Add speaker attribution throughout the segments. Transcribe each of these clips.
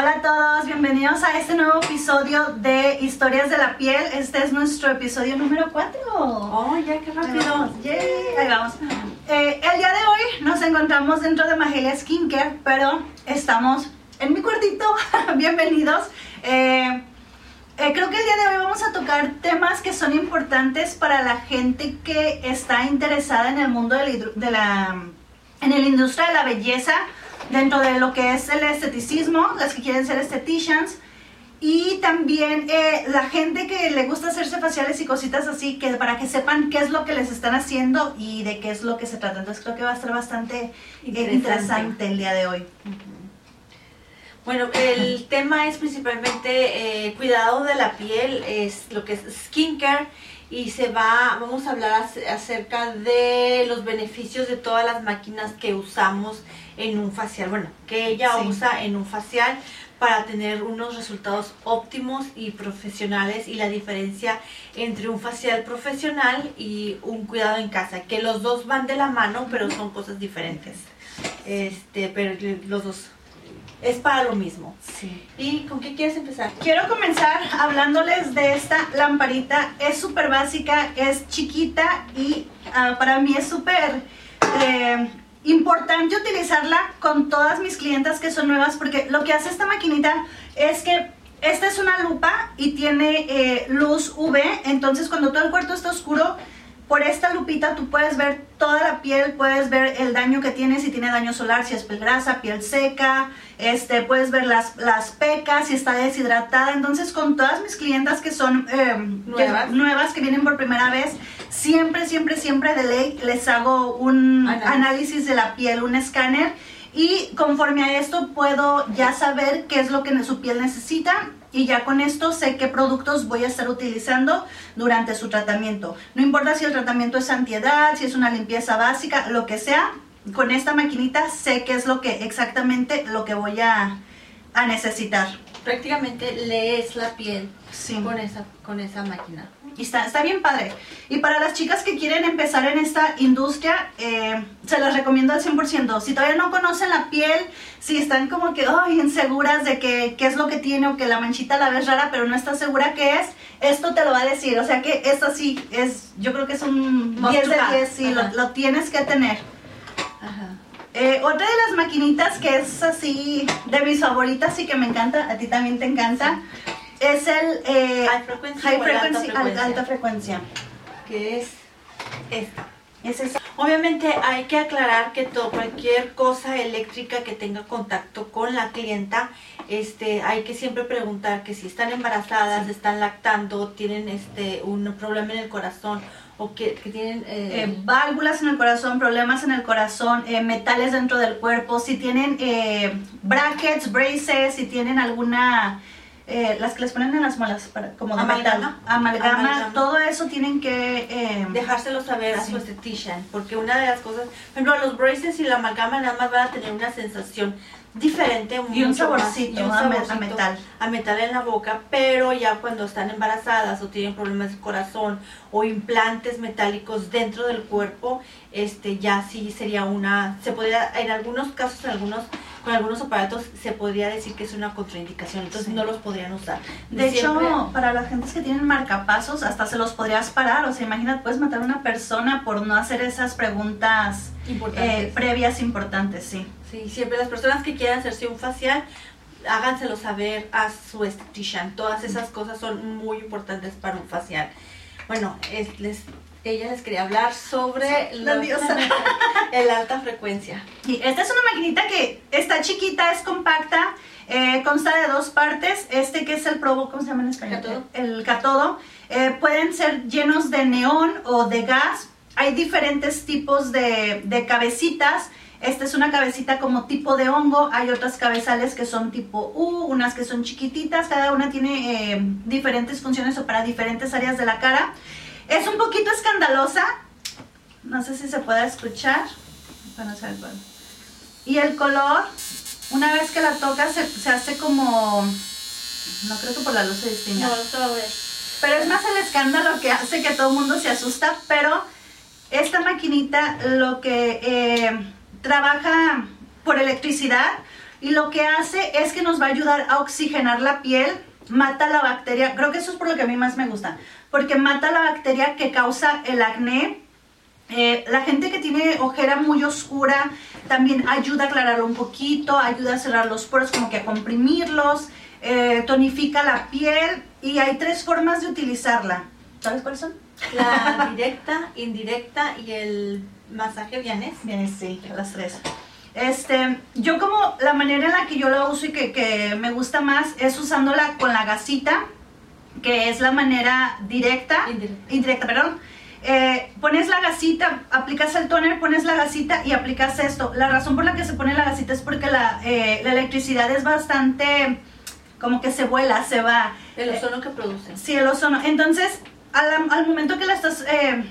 Speaker 1: Hola a todos, bienvenidos a este nuevo episodio de Historias de la Piel. Este es nuestro episodio número 4.
Speaker 2: Oh, ya, qué rápido.
Speaker 1: Ahí vamos. Eh, el día de hoy nos encontramos dentro de Magelia Skincare, pero estamos en mi cuartito. Bienvenidos. Eh, eh, creo que el día de hoy vamos a tocar temas que son importantes para la gente que está interesada en el mundo de la, de la en la industria de la belleza dentro de lo que es el esteticismo, las que quieren ser estheticians. Y también eh, la gente que le gusta hacerse faciales y cositas así, que para que sepan qué es lo que les están haciendo y de qué es lo que se trata. Entonces creo que va a estar bastante eh, interesante, interesante el día de hoy.
Speaker 2: Bueno, el tema es principalmente eh, cuidado de la piel, es lo que es skincare y se va, vamos a hablar acerca de los beneficios de todas las máquinas que usamos en un facial, bueno, que ella usa en un facial para tener unos resultados óptimos y profesionales y la diferencia entre un facial profesional y un cuidado en casa, que los dos van de la mano, pero son cosas diferentes. Este, pero los dos es para lo mismo.
Speaker 1: Sí.
Speaker 2: ¿Y con qué quieres empezar?
Speaker 1: Quiero comenzar hablándoles de esta lamparita. Es súper básica, es chiquita y ah, para mí es súper... Eh, importante utilizarla con todas mis clientas que son nuevas porque lo que hace esta maquinita es que esta es una lupa y tiene eh, luz UV, entonces cuando todo el cuarto está oscuro, por esta lupita tú puedes ver toda la piel, puedes ver el daño que tiene, si tiene daño solar, si es piel grasa, piel seca, este, puedes ver las, las pecas, si está deshidratada. Entonces con todas mis clientas que son em, nuevas. nuevas, que vienen por primera vez, siempre, siempre, siempre de ley les hago un análisis de la piel, un escáner. Y conforme a esto puedo ya saber qué es lo que su piel necesita y ya con esto sé qué productos voy a estar utilizando durante su tratamiento. No importa si el tratamiento es antiedad, si es una limpieza básica, lo que sea, con esta maquinita sé qué es lo que exactamente lo que voy a, a necesitar.
Speaker 2: Prácticamente lees la piel con, esa, con esa máquina.
Speaker 1: Y está, está bien padre. Y para las chicas que quieren empezar en esta industria, eh, se las recomiendo al 100%. Si todavía no conocen la piel, si están como que ay, inseguras de que, qué es lo que tiene o que la manchita la ves rara, pero no estás segura qué es, esto te lo va a decir. O sea que esto sí es, yo creo que es un 10 de 10, sí, lo, lo, tienes que tener. Ajá. Eh, otra de las maquinitas que es así de mis favoritas y que me encanta, a ti también te encanta, es el
Speaker 2: eh, high frequency,
Speaker 1: alta, frecuencia.
Speaker 2: Que es esta. Es esa. Obviamente hay que aclarar que todo, cualquier cosa eléctrica que tenga contacto con la clienta, este, hay que siempre preguntar que si están embarazadas, están lactando, tienen este, un problema en el corazón o que, tienen
Speaker 1: eh, eh, válvulas en el corazón, problemas en el corazón, metales dentro del cuerpo, si tienen brackets, braces, si tienen alguna eh, las que les ponen en las muelas para, como de amalgama, metal, amalgama, todo eso tienen que
Speaker 2: eh, dejárselo saber a su estetician, porque una de las cosas, por ejemplo, los braces y la amalgama nada más van a tener una sensación diferente
Speaker 1: y un saborcito, un saborcito a metal.
Speaker 2: A metal en la boca pero ya cuando están embarazadas o tienen problemas de corazón o implantes metálicos dentro del cuerpo este ya sí sería una se podría en algunos casos en algunos con algunos aparatos se podría decir que es una contraindicación, entonces no los podrían usar.
Speaker 1: De hecho, para las gentes que tienen marcapasos, hasta se los podrías parar, o sea, imagínate, puedes matar a una persona por no hacer esas preguntas eh, previas importantes, sí.
Speaker 2: Sí, siempre las personas que quieran hacerse un facial, háganselo saber a su estetician, todas esas cosas son muy importantes para un facial. Bueno, les ella les quería hablar sobre
Speaker 1: la diosa.
Speaker 2: el alta frecuencia.
Speaker 1: Y esta es una maquinita que está chiquita, es compacta, eh, consta de dos partes. Este que es el probo, ¿cómo se llama en español?
Speaker 2: Catodo.
Speaker 1: El catodo. Eh, pueden ser llenos de neón o de gas. Hay diferentes tipos de, de cabecitas. Esta es una cabecita como tipo de hongo, hay otras cabezales que son tipo U, unas que son chiquititas, cada una tiene eh, diferentes funciones o para diferentes áreas de la cara. Es un poquito escandalosa. No sé si se puede escuchar. Bueno, Y el color, una vez que la tocas, se, hace como... No creo que por la luz se distinga.
Speaker 2: No.
Speaker 1: Pero es más el escándalo que hace que todo el mundo se asusta. Pero esta maquinita lo que eh, trabaja por electricidad y lo que hace es que nos va a ayudar a oxigenar la piel, mata la bacteria, creo que eso es por lo que a mí más me gusta, porque mata la bacteria que causa el acné. Eh, la gente que tiene ojera muy oscura también ayuda a aclararlo un poquito, ayuda a cerrar los poros, como que a comprimirlos, eh, tonifica la piel y hay tres formas de utilizarla. ¿Sabes cuáles son?
Speaker 2: La directa, indirecta y el masaje vienes.
Speaker 1: Vienes, sí, las tres. Este, yo como la manera en la que yo la uso y que, que me gusta más es usándola con la gasita, que es la manera directa,
Speaker 2: Indirecta.
Speaker 1: indirecta, perdón. Eh, pones la gasita, aplicas el toner, pones la gasita y aplicas esto. La razón por la que se pone la gasita es porque la, eh, la electricidad es bastante, como que se vuela, se va.
Speaker 2: El ozono que produce.
Speaker 1: Sí, el ozono. Entonces, al, al momento que la estás eh,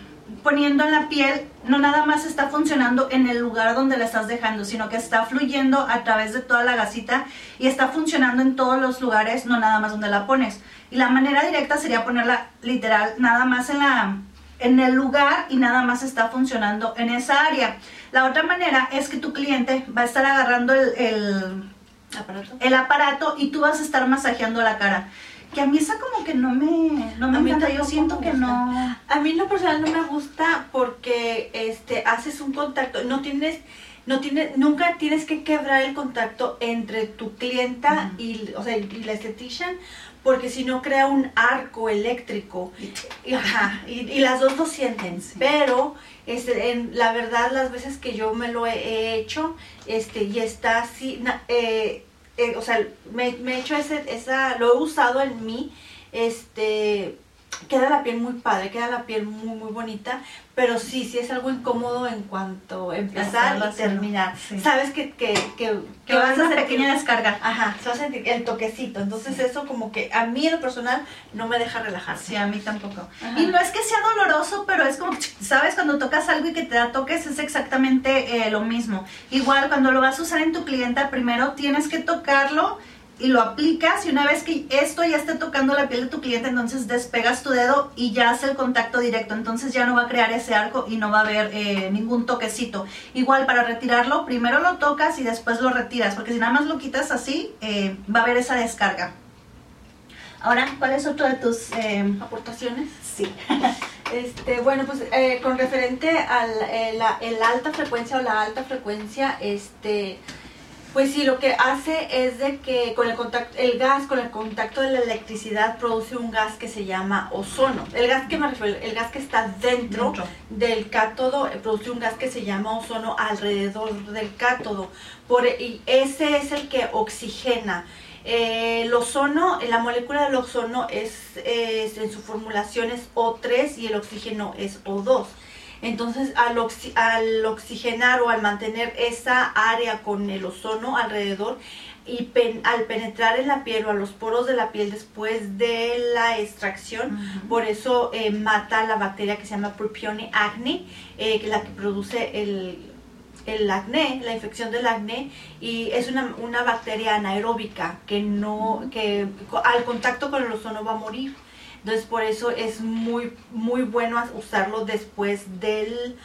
Speaker 1: poniendo en la piel, no nada más está funcionando en el lugar donde la estás dejando, sino que está fluyendo a través de toda la gasita y está funcionando en todos los lugares, no nada más donde la pones. Y la manera directa sería ponerla literal nada más en la en el lugar y nada más está funcionando en esa área. La otra manera es que tu cliente va a estar agarrando el- el
Speaker 2: Aparato.
Speaker 1: el aparato y tú vas a estar masajeando la cara. Que a mí esa como que no me, no me encanta, yo siento que no...
Speaker 2: A mí en lo personal no me gusta porque este haces un contacto, no tienes no tienes nunca tienes que quebrar el contacto entre tu clienta y o sea, y la esthetician porque si no crea un arco eléctrico. Y, ajá, y, y las dos lo sienten.
Speaker 1: Sí.
Speaker 2: pero este, en, la verdad las veces que yo me lo he, he hecho este y está así na- eh, eh, o sea me, he hecho ese esa lo he usado en mí este queda la piel muy padre queda la piel muy muy bonita pero sí sí es algo incómodo en cuanto a empezar y terminar
Speaker 1: sí.
Speaker 2: sabes que que, que,
Speaker 1: Que va a una
Speaker 2: sentir-
Speaker 1: pequeña descarga.
Speaker 2: Ajá, se va a sentir el toquecito. Entonces eso como que a mí en lo personal no me deja relajarse.
Speaker 1: Sí, a mí tampoco.
Speaker 2: Ajá.
Speaker 1: Y no es que sea doloroso, pero es como, ¿sabes? Cuando tocas algo y que te da toques es exactamente eh, lo mismo. Igual cuando lo vas a usar en tu clienta, primero tienes que tocarlo y lo aplicas y una vez que esto ya esté tocando la piel de tu cliente, entonces despegas tu dedo y ya hace el contacto directo. Entonces ya no va a crear ese arco y no va a haber eh, ningún toquecito. Igual para retirarlo, primero lo tocas y después lo retiras, porque si nada más lo quitas así, eh, va a haber esa descarga. Ahora, ¿cuál es otro de tus... eh,
Speaker 2: ¿Aportaciones?
Speaker 1: Sí.
Speaker 2: Este, bueno, pues eh, con referente al eh, la, el alta frecuencia o la alta frecuencia, este, pues sí, lo que hace es de que con el contacto, el gas, con el contacto de la electricidad produce un gas que se llama ozono. El gas que me refiero, el gas que está dentro,
Speaker 1: Dentro.
Speaker 2: del cátodo eh, produce un gas que se llama ozono alrededor del cátodo. Por, y ese es el que oxigena. Eh, el ozono, la molécula del ozono es, es- en su formulación es O3 y el oxígeno es O2. Entonces, al, oxi- al oxigenar o al mantener esa área con el ozono alrededor y pen- al penetrar en la piel o a los poros de la piel después de la extracción, por eso eh, mata la bacteria que se llama Propione acne, eh, que es la que produce el, el acné, la infección del acné, y es una, una bacteria anaeróbica que no, que al contacto con el ozono va a morir. Entonces por eso es muy, muy bueno usarlo después del,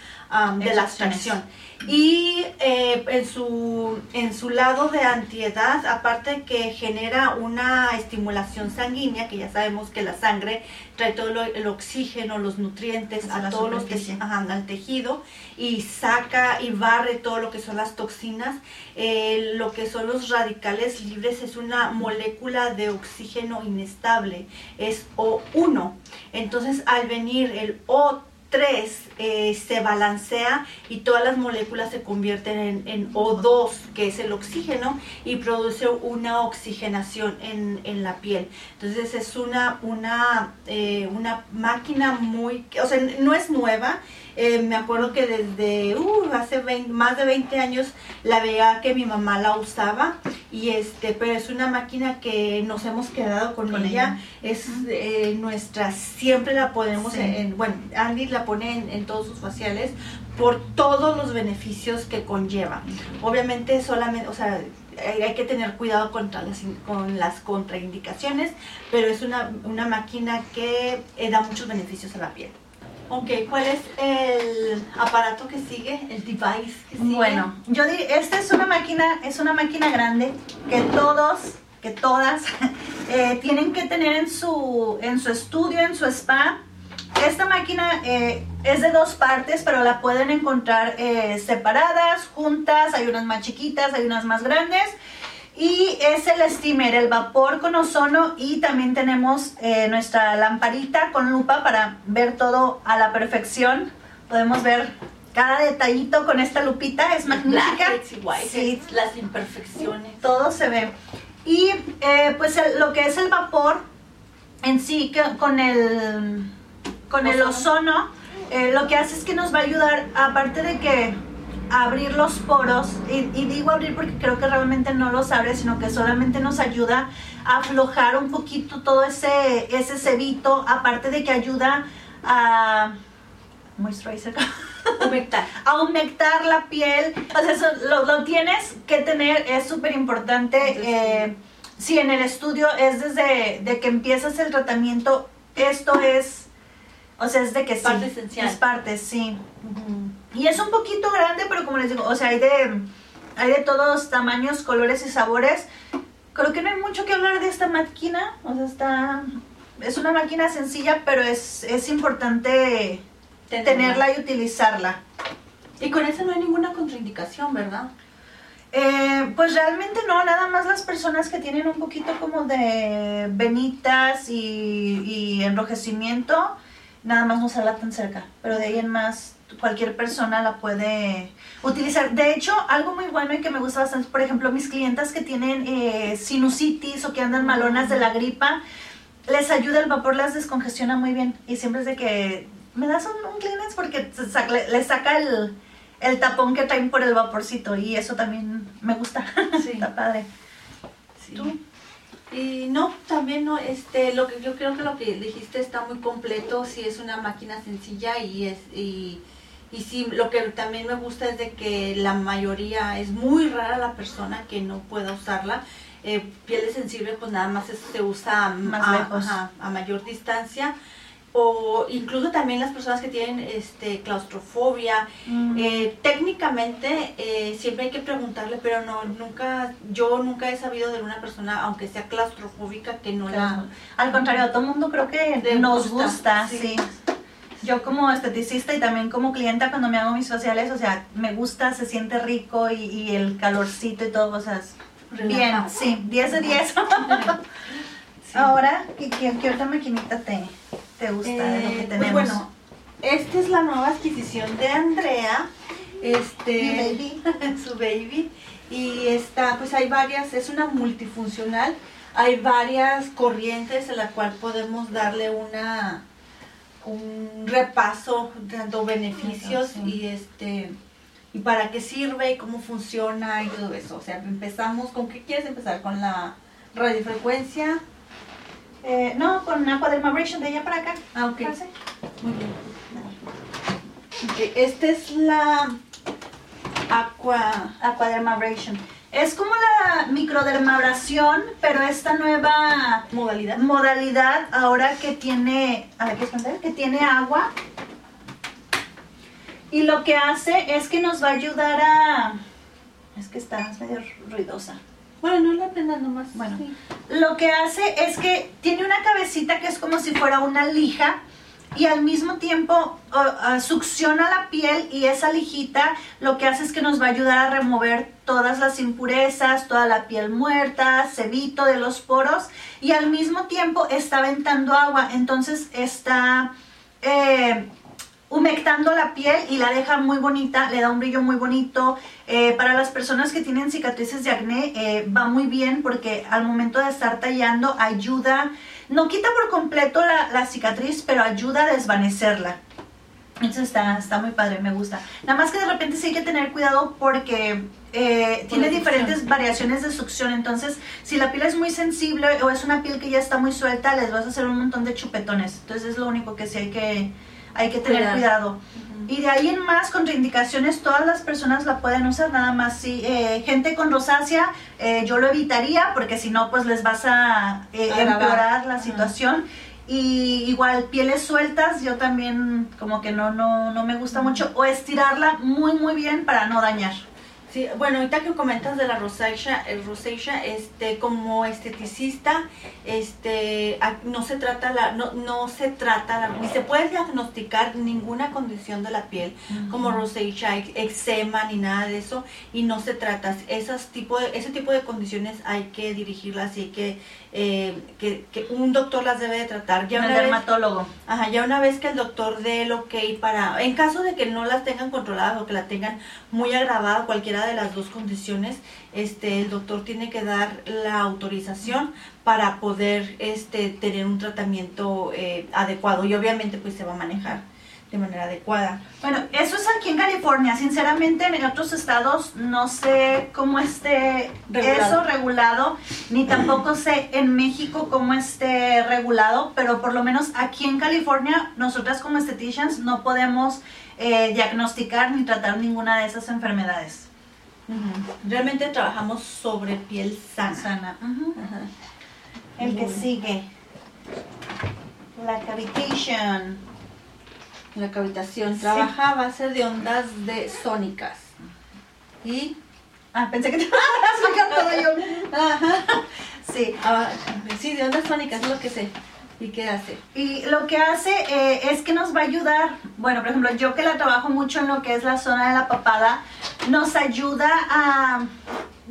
Speaker 2: de la extracción. Y eh, en, su, en su lado de antiedad, aparte que genera una estimulación sanguínea, que ya sabemos que la sangre trae todo lo- el oxígeno, los nutrientes a todos los teji- ajá, al tejido y saca y barre todo lo que son las toxinas. Eh, lo que son los radicales libres es una molécula de oxígeno inestable, es O1. Entonces al venir el O3 eh, se balancea y todas las moléculas se convierten en, en O2, que es el oxígeno, y produce una oxigenación en, en la piel. Entonces es una, una, eh, una máquina muy, o sea, no es nueva. eh, me acuerdo que desde uh, hace 20 más de 20 años la veía que mi mamá la usaba y este pero es una máquina que nos hemos quedado con,
Speaker 1: Con
Speaker 2: ella.
Speaker 1: ella.
Speaker 2: es nuestra siempre la
Speaker 1: Sí.
Speaker 2: en, en- bueno Andy la pone en, en todos sus faciales por todos los beneficios que conlleva obviamente solamente o sea hay, que tener cuidado contra las, con las contraindicaciones pero es una, una máquina que eh, da muchos beneficios a la piel Ok, ¿cuál es el aparato que sigue? El device que sigue.
Speaker 1: Bueno, yo diría, esta es una máquina, es una máquina grande que todos, que todas eh, tienen que tener en su, en su estudio, en su spa. Esta máquina eh, es de dos partes, pero la pueden encontrar eh, separadas, juntas. Hay unas más chiquitas, hay unas más grandes. Y es el steamer, el vapor con ozono y también tenemos eh, nuestra lamparita con lupa para ver todo a la perfección. Podemos ver cada detallito con esta lupita, es magnífica.
Speaker 2: Whiteheads, las imperfecciones.
Speaker 1: Todo se ve. Y eh, pues el- lo que es el vapor en sí que con el con el ozono eh, lo que hace es que nos va a ayudar aparte de que abrir los poros y, y digo abrir porque creo que realmente no los abre sino que solamente nos ayuda a aflojar un poquito todo ese ese cebito aparte de que ayuda a moisturizer
Speaker 2: Humectar.
Speaker 1: a humectar la piel. O sea, eso lo, lo tienes que tener, es súper importante. Eh, sí, en el estudio es desde de que empiezas el tratamiento, esto es, o sea, es de que sí.
Speaker 2: Parte esencial.
Speaker 1: Es parte, sí. Y es un poquito grande, pero como les digo, o sea, hay de, hay de todos tamaños, colores y sabores. Creo que no hay mucho que hablar de esta máquina. O sea, está... Es una máquina sencilla, pero es, es importante tenerla y utilizarla.
Speaker 2: Y con eso no hay ninguna contraindicación, ¿verdad?
Speaker 1: Eh, pues realmente no, nada más las personas que tienen un poquito como de venitas y, y enrojecimiento, nada más no usarla tan cerca, pero de ahí en más cualquier persona la puede utilizar. De hecho, algo muy bueno y que me gusta bastante, por ejemplo, mis clientas que tienen eh, sinusitis o que andan malonas de la gripa, les ayuda el vapor, las descongestiona muy bien y siempre es de que me das un, un Kleenex porque saca- le, le saca el, el tapón que traen por el vaporcito y eso también me gusta.
Speaker 2: Sí.
Speaker 1: Está padre.
Speaker 2: Sí.
Speaker 1: ¿Tú?
Speaker 2: Y no, también no, este, lo que yo creo que lo que dijiste está muy completo, sí es una máquina sencilla y es y, y sí, lo que también me gusta es de que la mayoría es muy rara la persona que no pueda usarla. Eh, pieles sensibles pues nada más es- se usa
Speaker 1: Más
Speaker 2: a,
Speaker 1: lejos.
Speaker 2: ajá, a mayor distancia o incluso también las personas que tienen este claustrofobia
Speaker 1: Mm.
Speaker 2: eh, técnicamente eh, siempre hay que preguntarle, pero no, nunca, yo nunca he sabido de una persona, aunque sea claustrofóbica, que no la...
Speaker 1: Al contrario, a todo el mundo creo que nos
Speaker 2: gusta,
Speaker 1: gusta,
Speaker 2: sí.
Speaker 1: sí. Yo como esteticista y también como clienta cuando me hago mis faciales, o sea, me gusta, se siente rico y, y el calorcito y todo, o sea, bien, sí, 10 de 10.
Speaker 2: Sí.
Speaker 1: Ahora, ¿qué, qué, qué otra maquinita te, te gusta de lo que
Speaker 2: Eh,
Speaker 1: tenemos?
Speaker 2: pues bueno, esta es la nueva adquisición de Andrea, este,
Speaker 1: baby.
Speaker 2: su baby, y está, pues hay varias, es una multifuncional, hay varias corrientes en la cual podemos darle una un repaso dando beneficios y este y para qué sirve y cómo funciona y todo eso. O sea, empezamos con qué quieres empezar con la radiofrecuencia.
Speaker 1: Eh, no, con Aquadermabrasion de allá para acá.
Speaker 2: Ah, ok.
Speaker 1: Pase.
Speaker 2: Muy bien. Esta es la aqua.
Speaker 1: Aquadermabrasion. Es como la microdermabrasión, pero esta nueva
Speaker 2: modalidad.
Speaker 1: modalidad ahora que tiene, a ver, que tiene agua. Y lo que hace es que nos va a ayudar a... Es que está es medio ruidosa.
Speaker 2: Bueno, no la prendas nomás.
Speaker 1: Bueno.
Speaker 2: Sí.
Speaker 1: Lo que hace es que tiene una cabecita que es como si fuera una lija y al mismo tiempo uh, uh, succiona la piel y esa lijita lo que hace es que nos va a ayudar a remover todas las impurezas, toda la piel muerta, cebito de los poros y al mismo tiempo está aventando agua, entonces está eh, humectando la piel y la deja muy bonita, le da un brillo muy bonito. Eh, para las personas que tienen cicatrices de acné eh, va muy bien porque al momento de estar tallando ayuda, no quita por completo la, la cicatriz, pero ayuda a desvanecerla. Entonces está, está muy padre, me gusta. Nada más que de repente sí hay que tener cuidado porque eh, tiene diferentes variaciones de succión. Entonces, si la piel es muy sensible o es una piel que ya está muy suelta, les vas a hacer un montón de chupetones. Entonces es lo único que sí hay que, hay que tener cuidado. Y de ahí en más, contraindicaciones, todas las personas la pueden usar, nada más si eh, gente con rosácea, eh, yo lo evitaría porque si no, pues les vas a eh, empeorar la situación. Y igual, pieles sueltas, yo también como que no, no, no me gusta mucho. O estirarla muy, muy bien para no dañar.
Speaker 2: Sí, bueno, ahorita que comentas de la rosacea, el rosacea, este, como esteticista, este, no se trata la, no, no se trata la, ni se puede diagnosticar ninguna condición de la piel, como rosacea, eczema, ni nada de eso, y no se trata, esas tipo de, ese tipo de condiciones hay que dirigirlas y hay que, eh, que, que un doctor las debe de tratar. Ya vez-
Speaker 1: dermatólogo.
Speaker 2: Ajá, ya una vez que el doctor dé el ok para, en caso de que no las tengan controladas o que la tengan muy agravada, cualquiera de las dos condiciones, este, el doctor tiene que dar la autorización para poder, este, tener un tratamiento eh, adecuado y obviamente pues se va a manejar de manera adecuada.
Speaker 1: Bueno, eso es aquí en California. Sinceramente, en otros estados no sé cómo esté
Speaker 2: Regulado.
Speaker 1: eso regulado, ni tampoco sé en México cómo esté regulado, pero por lo menos aquí en California, nosotras como estheticians no podemos eh, diagnosticar ni tratar ninguna de esas enfermedades.
Speaker 2: Realmente trabajamos sobre piel sana.
Speaker 1: Sana.
Speaker 2: Ajá.
Speaker 1: El que sigue. La cavitation.
Speaker 2: La cavitación trabaja a base de ondas de sónicas. Y
Speaker 1: Ah, pensé que te todo yo.
Speaker 2: Ajá.
Speaker 1: Sí.
Speaker 2: Ah, sí, de ondas sónicas es lo que sé. ¿Y qué hace?
Speaker 1: Y lo que hace eh, es que nos va a ayudar, bueno, por ejemplo, yo que la trabajo mucho en lo que es la zona de la papada, nos ayuda a,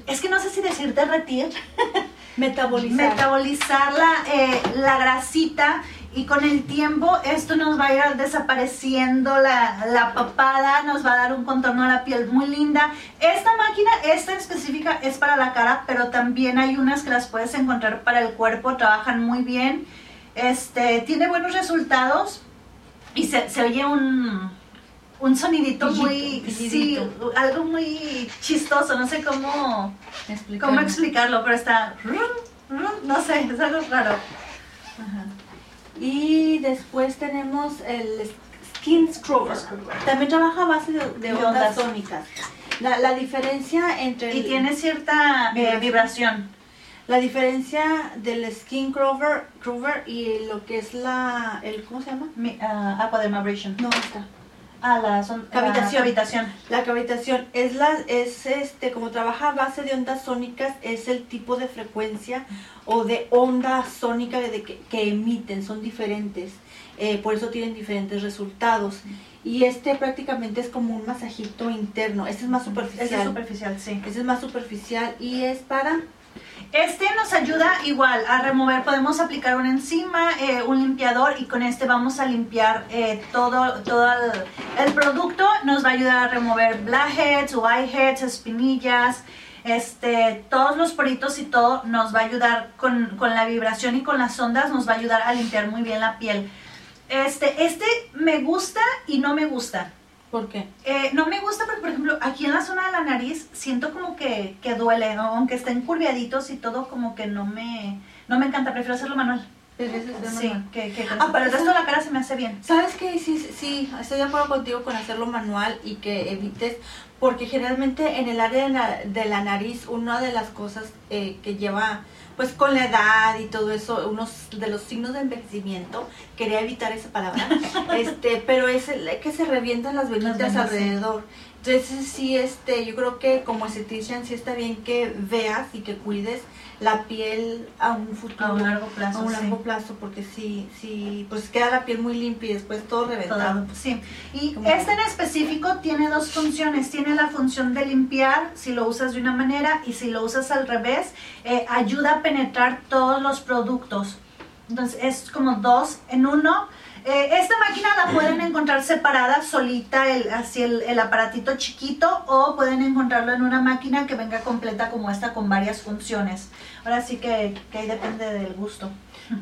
Speaker 1: es que no sé si decir derretir,
Speaker 2: Metabolizar.
Speaker 1: metabolizar la, eh, la grasita y con el tiempo esto nos va a ir desapareciendo la, la papada, nos va a dar un contorno a la piel muy linda. Esta máquina, esta específica es para la cara, pero también hay unas que las puedes encontrar para el cuerpo, trabajan muy bien. Este, tiene buenos resultados y se, se oye un, un sonidito
Speaker 2: Pillito,
Speaker 1: muy, sí, algo muy chistoso, no sé cómo,
Speaker 2: Explicar.
Speaker 1: cómo explicarlo, pero está, no sé, es algo raro.
Speaker 2: Ajá. Y después tenemos el Skin Scrubber. También trabaja a base de, ondas,
Speaker 1: ondas.
Speaker 2: sónicas. La, la diferencia entre
Speaker 1: Y tiene cierta eh,
Speaker 2: Vibración. La diferencia del Skin Scrubber, Scrubber y lo que es la el ¿cómo se llama?
Speaker 1: Mi, ah, aquadermabrasion.
Speaker 2: No, está.
Speaker 1: Ah, la son,
Speaker 2: Cavitación.
Speaker 1: la cavitación.
Speaker 2: La cavitación es la es este como trabaja a base de ondas sónicas es el tipo de frecuencia o de onda sónica de que, que emiten son diferentes eh, por eso tienen diferentes resultados y este prácticamente es como un masajito interno este es más superficial
Speaker 1: Ese es superficial, sí.
Speaker 2: Este es más superficial y es para
Speaker 1: Este nos ayuda igual a remover, podemos aplicar una enzima, eh, un limpiador y con este vamos a limpiar eh, todo, todo el, producto. Nos va a ayudar a remover blackheads, whiteheads, espinillas, este, todos los poritos y todo nos va a ayudar con, con la vibración y con las ondas, nos va a ayudar a limpiar muy bien la piel. Este, este me gusta y no me gusta.
Speaker 2: ¿Por qué?
Speaker 1: Eh, no me gusta porque, por ejemplo, aquí en la zona de la nariz siento como que, que duele, ¿no? aunque estén curviaditos y todo, como que no me, no me encanta, prefiero hacerlo manual. Sí, que, que,
Speaker 2: Ah,
Speaker 1: pero el resto de la cara se me hace bien.
Speaker 2: ¿Sabes qué? Sí, sí, sí, estoy de acuerdo contigo con hacerlo manual y que evites, porque generalmente en el área de la, de la nariz, una de las cosas eh, que lleva, pues con la edad y todo eso, unos de los signos de envejecimiento, quería evitar esa palabra, este, pero es el que se revientan las venitas alrededor. Entonces sí, este, yo creo que como esthetician sí está bien que veas y que cuides la piel a un futuro.
Speaker 1: A un largo plazo,
Speaker 2: A un
Speaker 1: sí.
Speaker 2: largo plazo, porque sí, sí, pues queda la piel muy limpia y después todo reventado.
Speaker 1: Todo, sí. Y
Speaker 2: Como-
Speaker 1: este en específico tiene dos funciones. Tiene la función de limpiar si lo usas de una manera y si lo usas al revés, eh, ayuda a penetrar todos los productos. Entonces es como dos en uno. Eh, esta máquina la pueden encontrar separada, solita, el, así el, el aparatito chiquito, o pueden encontrarlo en una máquina que venga completa como esta con varias funciones. Ahora sí que, que ahí depende del gusto.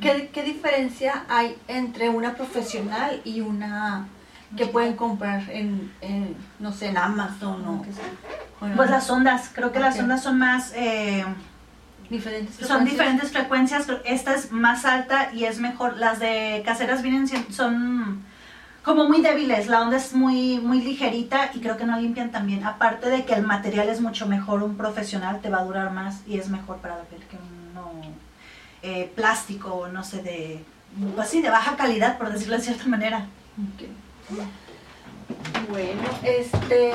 Speaker 2: ¿Qué, qué diferencia hay entre una profesional y una que pueden comprar en, en, no sé, en Amazon o? Bueno,
Speaker 1: Pues las ondas, creo que las ondas son más... eh,
Speaker 2: diferentes
Speaker 1: Son diferentes frecuencias, esta es más alta y es mejor. Las de caseras vienen son como muy débiles, la onda es muy muy ligerita y creo que no limpian tan bien. Aparte de que el material es mucho mejor, un profesional te va a durar más y es mejor para la que uno eh, plástico no sé de pues sí, de baja calidad, por decirlo de cierta manera.
Speaker 2: Bueno, este,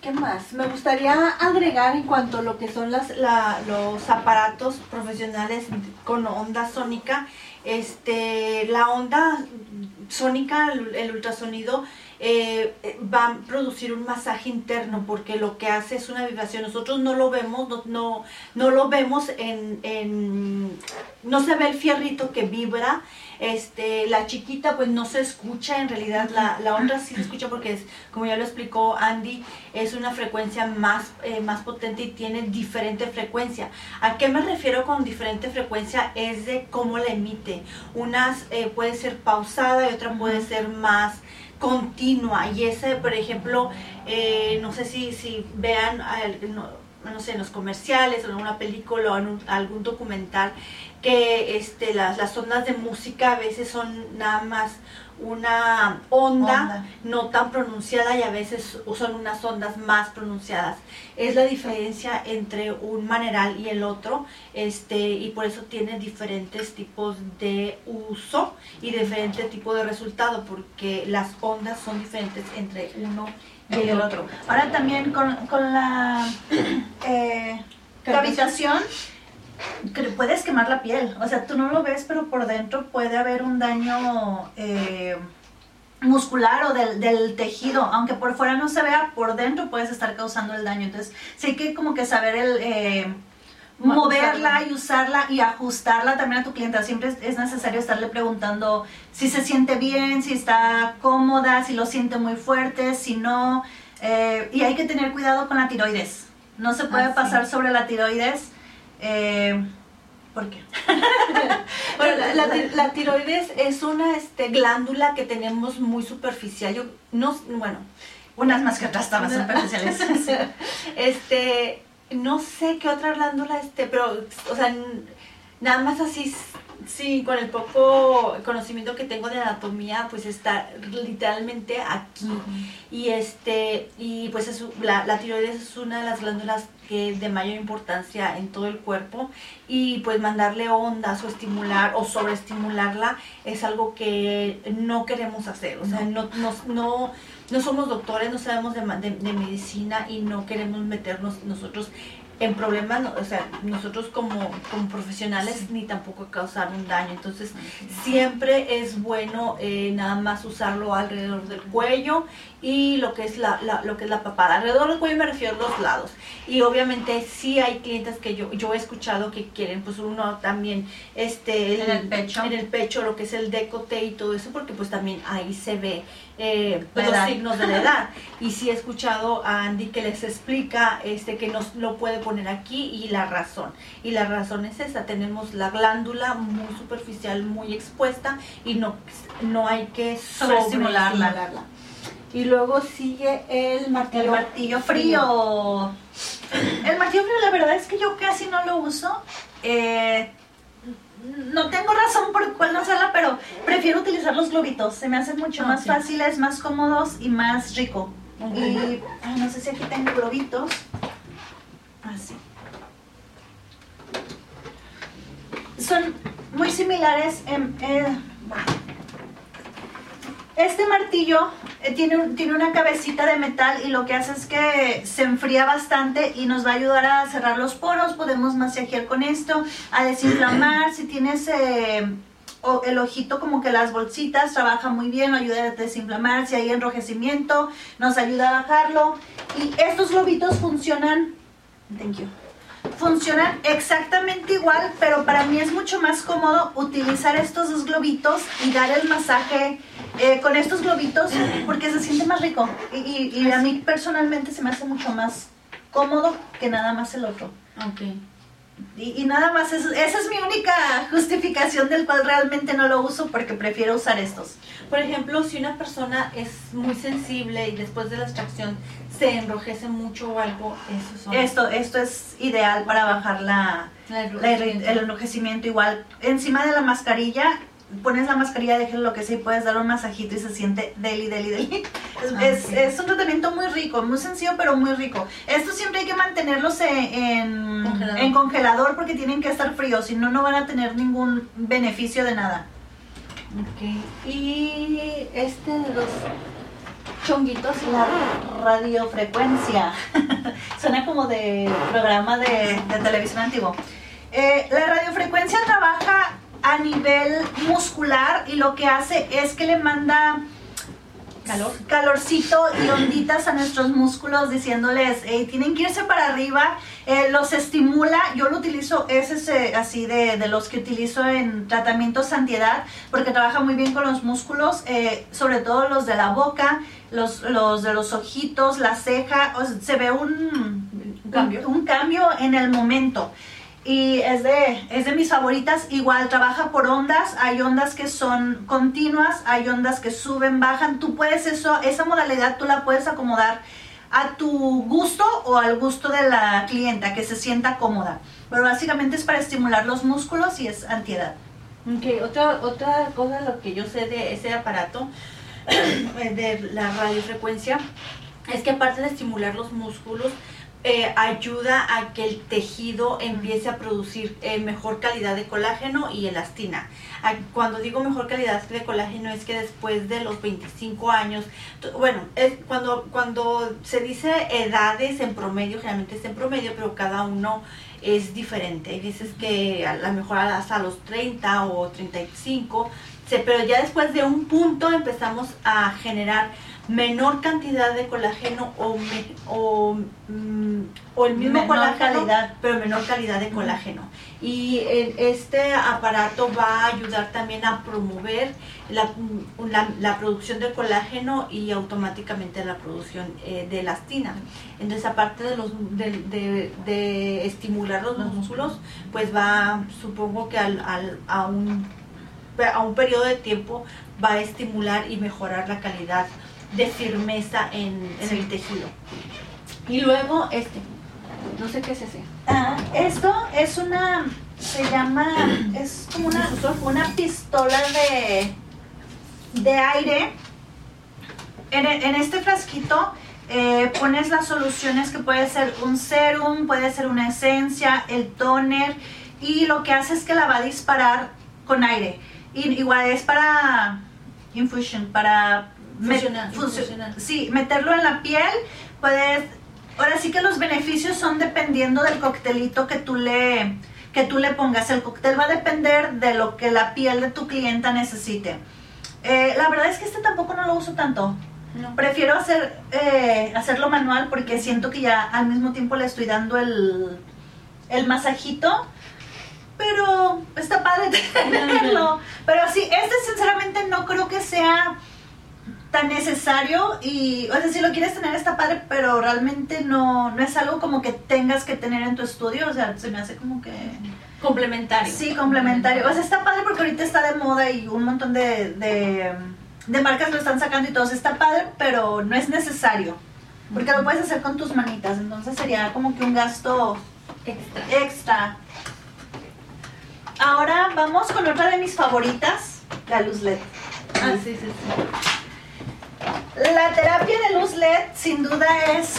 Speaker 2: ¿qué más? Me gustaría agregar en cuanto a lo que son las, los aparatos profesionales con onda sónica. Este, la onda sónica, el ultrasonido, eh, va a producir un masaje interno porque lo que hace es una vibración. Nosotros no lo vemos, no, no, no lo vemos en, en, no se ve el fierrito que vibra. Este, la chiquita pues no se escucha, en realidad la, la onda sí se escucha porque es, como ya lo explicó Andy, es una frecuencia más, eh, más potente y tiene diferente frecuencia. ¿A qué me refiero con diferente frecuencia? Es de cómo la emite. Unas eh, puede ser pausada y otra puede ser más continua. Y ese, por ejemplo, eh, no sé si, si vean, no, sé, en los comerciales o en una película o en algún documental, que este, las, las ondas de música a veces son nada más una onda, no tan pronunciada y a veces son unas ondas más pronunciadas. Es la diferencia entre un maneral y el otro este, y por eso tiene diferentes tipos de uso y diferente tipo de resultado porque las ondas son diferentes entre uno y el, otro.
Speaker 1: Ahora también con, con la eh, puedes quemar la piel. O sea, tú no lo ves, pero por dentro puede haber un daño eh, muscular o del, tejido. Aunque por fuera no se vea, por dentro puedes estar causando el daño. Entonces, sí hay que como que saber el... Eh, moverla y usarla y ajustarla también a tu clienta. Siempre es necesario estarle preguntando si se siente bien, si está cómoda, si lo siente muy fuerte, si no. Eh, y hay que tener cuidado con la tiroides. No se puede pasar sobre la tiroides eh, ¿Por qué?
Speaker 2: bueno, la, tiroides es una este, glándula que tenemos muy superficial. Yo no, bueno,
Speaker 1: unas más que otras están superficiales.
Speaker 2: este, no sé qué otra glándula, este, pero, o sea, nada más así Sí, con el poco conocimiento que tengo de anatomía, pues está literalmente aquí. Y este, y pues es, la, la, tiroides es una de las glándulas que de mayor importancia en todo el cuerpo. Y pues mandarle ondas o estimular o sobreestimularla es algo que no queremos hacer. O sea, no, no, no, no somos doctores, no sabemos de, de, de medicina y no queremos meternos nosotros en problemas, o sea, nosotros como, como profesionales ni tampoco causar un daño. Entonces, siempre es bueno eh, nada más usarlo alrededor del cuello y lo que es la, lo que es la papada. Alrededor del cuello me refiero a los lados. Y obviamente sí hay clientes que yo, yo he escuchado que quieren, pues uno también, este,
Speaker 1: en el pecho.
Speaker 2: En el pecho, lo que es el decote y todo eso, porque pues también ahí se ve eh, los signos de la edad. Y sí he escuchado a Andy que les explica este, que nos lo puede poner aquí y la razón. Y la razón es esa, tenemos la glándula muy superficial, muy expuesta y no, no hay que sobreestimularla. Y luego sigue el martillo,
Speaker 1: el martillo frío. El martillo frío, la verdad es que yo casi no lo uso. Eh, no tengo razón por cuál no hacerla, pero prefiero utilizar los globitos. Se me hacen mucho ah, más fáciles, más cómodos y más rico. Y no sé si aquí tengo globitos. Así. Son muy similares en... Este martillo eh, tiene, tiene una cabecita de metal y lo que hace es que se enfría bastante y nos va a ayudar a cerrar los poros. Podemos masajear con esto, a desinflamar. Si tienes eh, el ojito como que las bolsitas, trabaja muy bien, ayuda a desinflamar. Si hay enrojecimiento, nos ayuda a bajarlo. Y estos globitos funcionan... Thank you funcionan exactamente igual, pero para mí es mucho más cómodo utilizar estos dos globitos y dar el masaje eh, con estos globitos porque se siente más rico. Y, a mí personalmente se me hace mucho más cómodo que nada más el otro.
Speaker 2: Okay.
Speaker 1: Y, nada más, esa es mi única justificación del cual realmente no lo uso porque prefiero usar estos.
Speaker 2: Por ejemplo, si una persona es muy sensible y después de la extracción se enrojece mucho o algo, eso son...
Speaker 1: Esto, esto es ideal para bajar la, el enrojecimiento igual. Encima de la mascarilla pones la mascarilla, déjelo lo que sea y puedes dar un masajito y se siente deli, deli, deli. Es, ah, es, un tratamiento muy rico, muy sencillo pero muy rico. Esto siempre hay que mantenerlos en, congelador. en congelador porque tienen que estar fríos, si no, no van a tener ningún beneficio de nada.
Speaker 2: Ok. Y este de los chonguitos.
Speaker 1: La radiofrecuencia. Suena como de programa de, de televisión antiguo. Eh, la radiofrecuencia trabaja a nivel muscular y lo que hace es que le manda
Speaker 2: Calor.
Speaker 1: calorcito y onditas a nuestros músculos diciéndoles, "Hey, tienen que irse para arriba, eh, los estimula, yo lo utilizo, ese es eh, así de, de los que utilizo en tratamientos antiedad, porque trabaja muy bien con los músculos, eh, sobre todo los de la boca, los, los de los ojitos, la ceja, o sea, se ve un,
Speaker 2: Un cambio.
Speaker 1: un cambio en el momento y es de, es de mis favoritas. Igual trabaja por ondas, hay ondas que son continuas, hay ondas que suben, bajan. Tú puedes eso, esa modalidad tú la puedes acomodar a tu gusto o al gusto de la clienta, que se sienta cómoda. Pero básicamente es para estimular los músculos y es antiedad.
Speaker 2: Ok, otra, otra cosa, lo que yo sé de ese aparato, de la radiofrecuencia, es que aparte de estimular los músculos, eh, ayuda a que el tejido empiece a producir eh, mejor calidad de colágeno y elastina. Cuando digo mejor calidad de colágeno es que después de los 25 años, bueno, es cuando, cuando se dice edades en promedio, generalmente es en promedio, pero cada uno es diferente. Hay veces que a lo mejor hasta los 30 o 35, se- pero ya después de un punto empezamos a generar menor cantidad de colágeno o, me- o, mm, o el mismo
Speaker 1: Menor
Speaker 2: colágeno,
Speaker 1: calidad.
Speaker 2: pero menor calidad de colágeno. Y este aparato va a ayudar también a promover la, mm, la- la producción de colágeno y automáticamente la producción eh, de elastina. Entonces, aparte de, los, de, de- de estimular los
Speaker 1: Los
Speaker 2: músculos, pues va, supongo que al, al- a, un, a un periodo de tiempo va a estimular y mejorar la calidad de firmeza en, en
Speaker 1: Sí.
Speaker 2: el tejido. Y luego este, no sé qué es ese.
Speaker 1: Ah, esto es una, se llama, es como una, una pistola de, de aire. En, e- en este frasquito eh, pones las soluciones que puede ser un serum, puede ser una esencia, el toner y lo que hace es que la va a disparar con aire. Y igual es para infusion, para met-
Speaker 2: infusionar.
Speaker 1: sí, meterlo en la piel. Puedes, ahora sí que los beneficios son dependiendo del coctelito que tú le que tú le pongas. El cóctel va a depender de lo que la piel de tu clienta necesite. Eh, la verdad es que este tampoco no lo uso tanto.
Speaker 2: No.
Speaker 1: Prefiero hacer, eh, hacerlo manual porque siento que ya al mismo tiempo le estoy dando el, el masajito. Pero está padre tenerlo. Pero sí, este sinceramente no creo que sea tan necesario y, o sea, si lo quieres tener está padre, pero realmente no, no es algo como que tengas que tener en tu estudio, o sea, se me hace como que...
Speaker 2: Complementario.
Speaker 1: Sí, complementario. O sea, está padre porque ahorita está de moda y un montón de, de, de marcas lo están sacando y todo. O sea, está padre, pero no es necesario. Porque lo puedes hacer con tus manitas. Entonces sería como que un gasto
Speaker 2: Extra.
Speaker 1: extra. Ahora vamos con otra de mis favoritas, la luz LED.
Speaker 2: Ah, sí, sí, sí.
Speaker 1: La terapia de luz LED sin duda es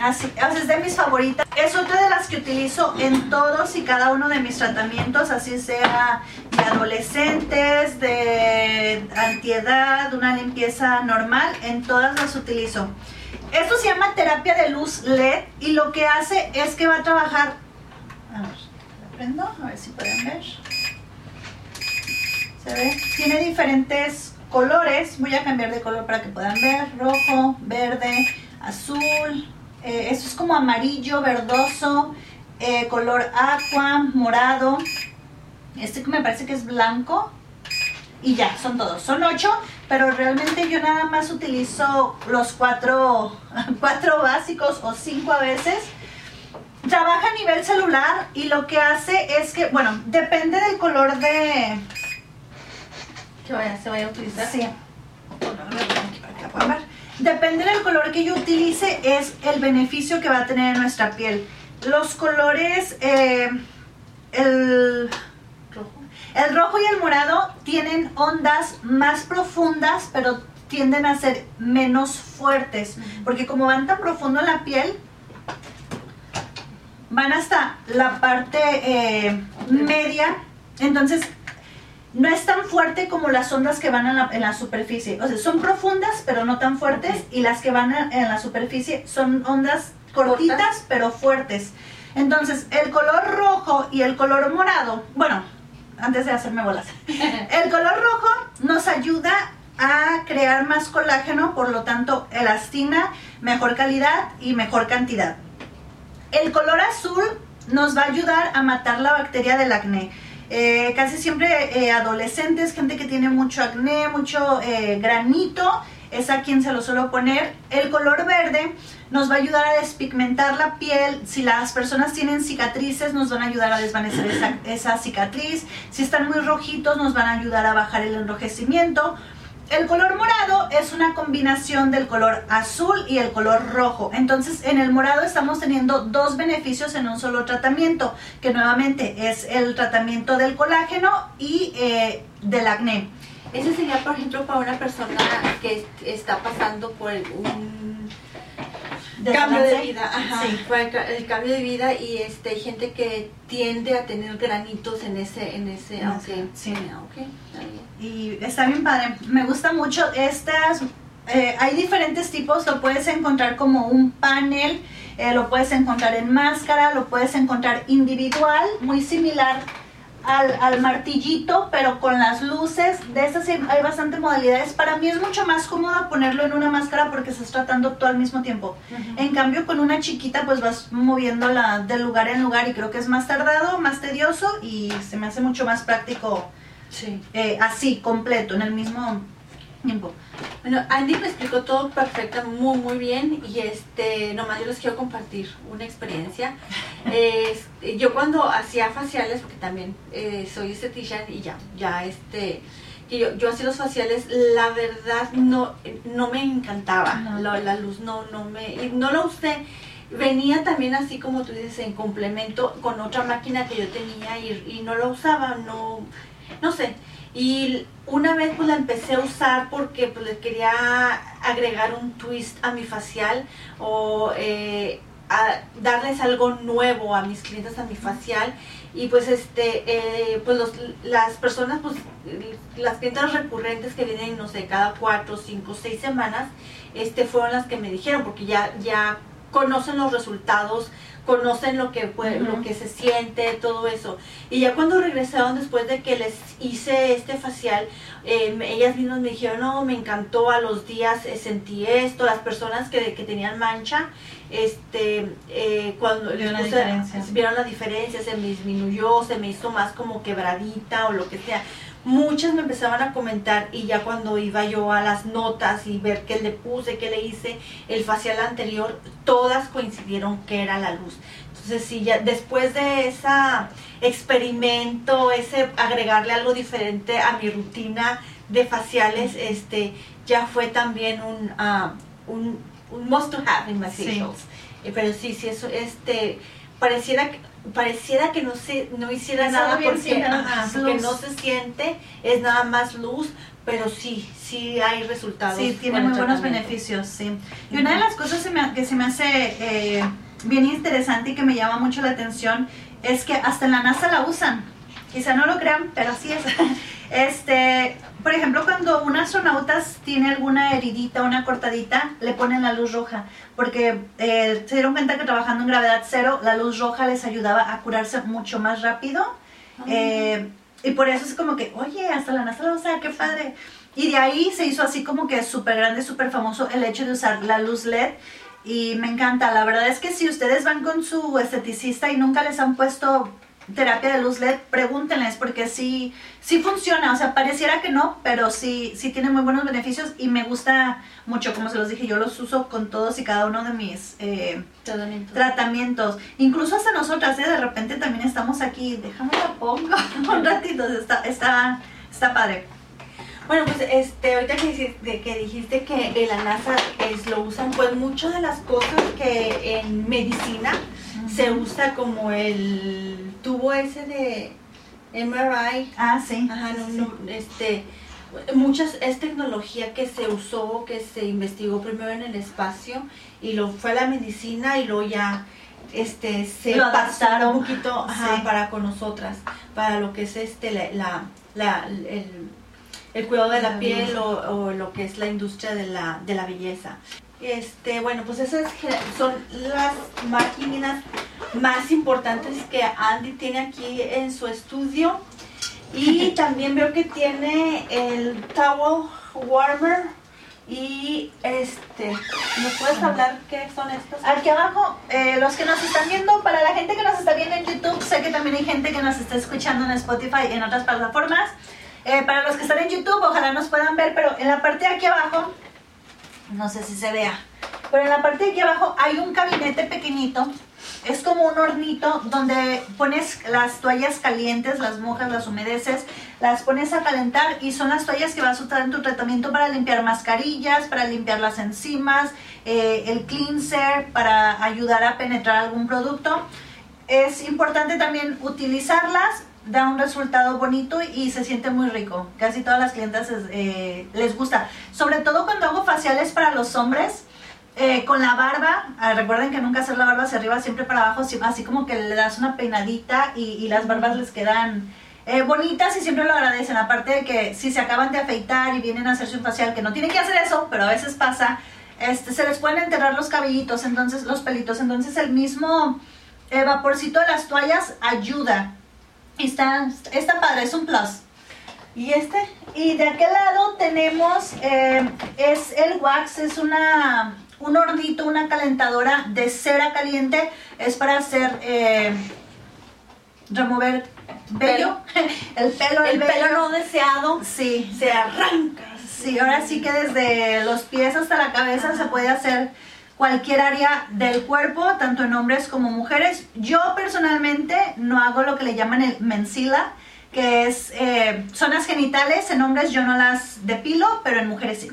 Speaker 1: así, es de mis favoritas. Es otra de las que utilizo en todos y cada uno de mis tratamientos, así sea de adolescentes, de antiedad, una limpieza normal, en todas las utilizo. Esto se llama terapia de luz LED y lo que hace es que va a trabajar. A ver, la prendo, a ver si pueden ver. ¿Se ve? Tiene diferentes colores. Voy a cambiar de color para que puedan ver. Rojo, verde, azul. Eh, esto es como amarillo, verdoso, eh, color aqua, morado. Este que me parece que es blanco. Y ya, son todos. Son ocho, pero realmente yo nada más utilizo los cuatro, cuatro básicos o cinco a veces. Trabaja a nivel celular y lo que hace es que, bueno, depende del color de,
Speaker 2: Que vaya, se vaya a utilizar.
Speaker 1: Sí. Depende del color que yo utilice, es el beneficio que va a tener en nuestra piel. Los colores, eh, el,
Speaker 2: Rojo.
Speaker 1: el rojo y el morado tienen ondas más profundas, pero tienden a ser menos fuertes. Porque como van tan profundo en la piel, van hasta la parte eh, media. Entonces, no es tan fuerte como las ondas que van en la, en la superficie. O sea, son profundas, pero no tan fuertes. Y las que van a- en la superficie son ondas cortitas,
Speaker 2: Cortas.
Speaker 1: pero fuertes. Entonces, el color rojo y el color morado, bueno, antes de hacerme bolas, el color rojo nos ayuda a crear más colágeno, por lo tanto, elastina, mejor calidad y mejor cantidad. El color azul nos va a ayudar a matar la bacteria del acné. Eh, casi siempre eh, adolescentes, gente que tiene mucho acné, mucho eh, granito, es a quien se lo suelo poner. El color verde nos va a ayudar a despigmentar la piel. Si las personas tienen cicatrices, nos van a ayudar a desvanecer esa, esa cicatriz. Si están muy rojitos, nos van a ayudar a bajar el enrojecimiento. El color morado es una combinación del color azul y el color rojo. Entonces, en el morado estamos teniendo dos beneficios en un solo tratamiento, que nuevamente es el tratamiento del colágeno y eh, del acné.
Speaker 2: Ese sería, por ejemplo, para una persona que est- está pasando por el- cambio de vida, ajá,
Speaker 1: Sí.
Speaker 2: por el, ca- el cambio de vida y este hay gente que tiende a tener granitos en ese, en ese,
Speaker 1: ese, sí.
Speaker 2: ah, ok, está bien.
Speaker 1: Y está bien padre. Me gusta mucho estas. eh, hay diferentes tipos. Lo puedes encontrar como un panel. eh, lo puedes encontrar en máscara. Lo puedes encontrar individual. Muy similar al, al martillito, pero con las luces. De esas hay bastante modalidades. Para mí es mucho más cómodo ponerlo en una máscara porque estás tratando todo al mismo tiempo. En cambio, con una chiquita, pues vas moviéndola de lugar en lugar y creo que es más tardado, más tedioso y se me hace mucho más práctico
Speaker 2: Sí.
Speaker 1: eh, así, completo, en el mismo tiempo.
Speaker 2: Bueno, Andy me explicó todo perfecto, muy, muy bien. Y este, nomás yo les quiero compartir una experiencia. Este, yo cuando hacía faciales, porque también eh, soy estetician y ya, ya este, que yo, yo hacía los faciales, la verdad no, no me encantaba
Speaker 1: No.
Speaker 2: la, la luz, no, no me, y no lo usé. Venía también así como tú dices, en complemento con otra máquina que yo tenía y, y no lo usaba, no, no sé. Y una vez pues la empecé a usar porque pues le quería agregar un twist a mi facial o eh, a darles algo nuevo a mis clientes a mi facial. Y pues este eh, pues los- las personas pues las clientes recurrentes que vienen no sé cada cuatro cinco seis semanas este fueron las que me dijeron porque ya ya conocen los resultados conocen lo que lo que se siente todo eso. Y ya cuando regresaron después de que les hice este facial eh, ellas mismas me dijeron no me encantó a los días eh, sentí esto las personas que, que tenían mancha este eh, cuando les
Speaker 1: Vieron la diferencia.
Speaker 2: vieron la diferencia se me disminuyó se me hizo más como quebradita o lo que sea muchas me empezaban a comentar y ya cuando iba yo a las notas y ver qué le puse, qué le hice, el facial anterior, todas coincidieron que era la luz. Entonces sí, ya después de ese experimento, ese agregarle algo diferente a mi rutina de faciales, este, ya fue también un, ah, un, un must to have in my facials. Eh, Pero sí, sí, eso, este, pareciera que pareciera que no se no hiciera nada porque, porque no se siente, es nada más luz, pero sí, sí hay resultados.
Speaker 1: Sí, tiene muy buenos beneficios, sí. Y una de las cosas que se me hace eh, bien interesante y que me llama mucho la atención es que hasta en la NASA la usan. Quizá no lo crean, pero así es. Este, por ejemplo, cuando un astronauta tiene alguna heridita, una cortadita, le ponen la luz roja, porque eh, se dieron cuenta que trabajando en gravedad cero, la luz roja les ayudaba a curarse mucho más rápido.
Speaker 2: Ah.
Speaker 1: Eh, y por eso es como que, oye, hasta la NASA la usa, qué padre. Y de ahí se hizo así como que súper grande, súper famoso el hecho de usar la luz LED. Y me encanta, la verdad es que si ustedes van con su esteticista y nunca les han puesto terapia de luz LED, pregúntenles porque sí, sí funciona, o sea, pareciera que no, pero sí, sí tiene muy buenos beneficios y me gusta mucho, como se los dije, yo los uso con todos y cada uno de mis eh,
Speaker 2: Tratamiento.
Speaker 1: tratamientos. Incluso hasta nosotras, ¿eh? de repente también estamos aquí, déjame la pongo un ratito, está, está, está padre.
Speaker 2: Bueno, pues este, ahorita que dijiste que, dijiste que la NASA es, lo usan, pues muchas de las cosas que en medicina se usa como el tubo ese de MRI,
Speaker 1: Ah, sí.
Speaker 2: Ajá, no,
Speaker 1: sí.
Speaker 2: no, este, muchas, es tecnología que se usó, que se investigó primero en el espacio y lo fue a la medicina y luego ya este se
Speaker 1: Lo
Speaker 2: un poquito ajá,
Speaker 1: Sí.
Speaker 2: para con nosotras, para lo que es este la, la, la- el, el cuidado de la,
Speaker 1: La
Speaker 2: piel o, o lo que es la industria de la, de la belleza. Este, bueno, pues esas son las máquinas más importantes que Andy tiene aquí en su estudio. Y también veo que tiene el towel warmer y este, ¿me puedes hablar qué son estos?
Speaker 1: Aquí abajo, eh, los que nos están viendo, para la gente que nos está viendo en YouTube, sé que también hay gente que nos está escuchando en Spotify y en otras plataformas. Eh, para los que están en YouTube, ojalá nos puedan ver, pero en la parte de aquí abajo, no sé si se vea, pero en la parte de aquí abajo hay un gabinete pequeñito. Es como un hornito donde pones las toallas calientes, las mojas, las humedeces, las pones a calentar y son las toallas que vas a usar en tu tratamiento para limpiar mascarillas, para limpiar las enzimas, eh, el cleanser, para ayudar a penetrar algún producto. Es importante también utilizarlas, da un resultado bonito y se siente muy rico. Casi todas las clientas eh, les gusta. Sobre todo cuando hago faciales para los hombres. eh, con la barba, ah, recuerden que nunca hacer la barba hacia arriba, siempre para abajo, así, como que le das una peinadita y, y las barbas les quedan eh, bonitas y siempre lo agradecen. Aparte de que si se acaban de afeitar y vienen a hacerse un facial, que no tienen que hacer eso, pero a veces pasa, este, se les pueden enterrar los cabellitos, entonces los pelitos, entonces el mismo eh, vaporcito de las toallas ayuda. Está, está padre, es un plus.
Speaker 2: ¿Y este?
Speaker 1: Y de aquel lado tenemos, eh, es el wax, es una, un hornito, una calentadora de cera caliente, es para hacer, eh, remover vello, el pelo,
Speaker 2: El
Speaker 1: vello.
Speaker 2: pelo no deseado
Speaker 1: Sí,
Speaker 2: se arranca.
Speaker 1: Sí, ahora sí que desde los pies hasta la cabeza se puede hacer cualquier área del cuerpo, tanto en hombres como mujeres. Yo personalmente no hago lo que le llaman el mensila, que es eh, zonas genitales. En hombres yo no las depilo, pero en mujeres sí.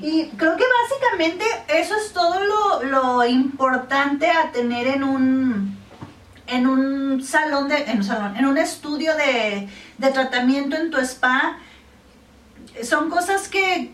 Speaker 1: Y creo que básicamente eso es todo lo, lo importante a tener en un en un salón de en un salón, en un estudio de, de tratamiento en tu spa. Son cosas que,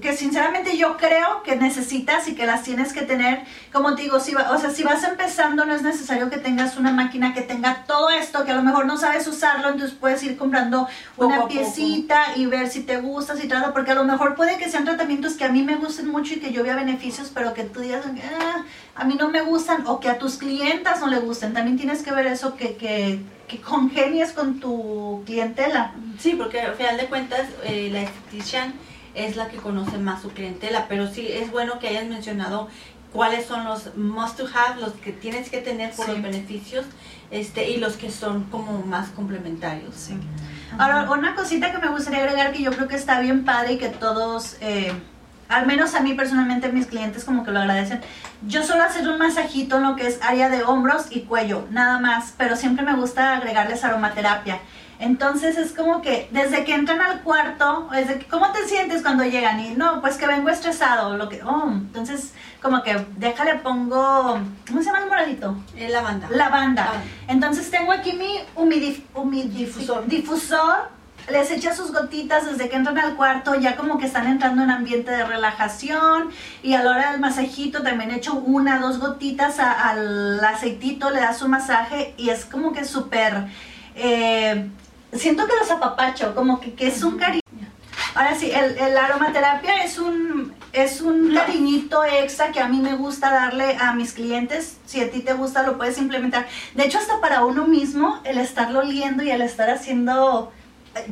Speaker 1: que sinceramente yo creo que necesitas y que las tienes que tener. Como te digo, si, va- o sea, si vas empezando no es necesario que tengas una máquina que tenga todo esto, que a lo mejor no sabes usarlo, entonces puedes ir comprando una
Speaker 2: poco.
Speaker 1: piecita y ver si te gusta, si trata, porque a lo mejor puede que sean tratamientos que a mí me gusten mucho y que yo vea beneficios, pero que tú digas, "Ah, a mí no me gustan o que a tus clientas no le gusten. También tienes que ver eso, que, que, que congenies con tu clientela.
Speaker 2: Sí, porque al final de cuentas eh, la esthetician es la que conoce más su clientela, pero sí es bueno que hayas mencionado cuáles son los must to have, los que tienes que tener por
Speaker 1: Sí.
Speaker 2: los beneficios, este y los que son como más complementarios.
Speaker 1: Ahora, una cosita que me gustaría agregar que yo creo que está bien padre y que todos, eh, al menos a mí personalmente, mis clientes como que lo agradecen. Yo suelo hacer un masajito en lo que es área de hombros y cuello, nada más, pero siempre me gusta agregarles aromaterapia. Entonces es como que desde que entran al cuarto, desde que, ¿cómo te sientes cuando llegan? Y no, pues que vengo estresado, lo que, oh, entonces como que déjale pongo, ¿cómo se llama el moradito?
Speaker 2: Es lavanda.
Speaker 1: Lavanda.
Speaker 2: Lavanda.
Speaker 1: Entonces tengo aquí mi humidif- humidifusor.
Speaker 2: Difusor.
Speaker 1: difusor. Les echa sus gotitas desde que entran al cuarto, ya como que están entrando en ambiente de relajación. Y a la hora del masajito también echo una, dos gotitas a- al aceitito, le da su masaje y es como que súper... eh, siento que los apapacho, como que, que es un cariño. Ahora sí, el, el aromaterapia es un, es un cariñito extra que a mí me gusta darle a mis clientes. Si a ti te gusta, lo puedes implementar. De hecho, hasta para uno mismo, el estarlo oliendo y el estar haciendo...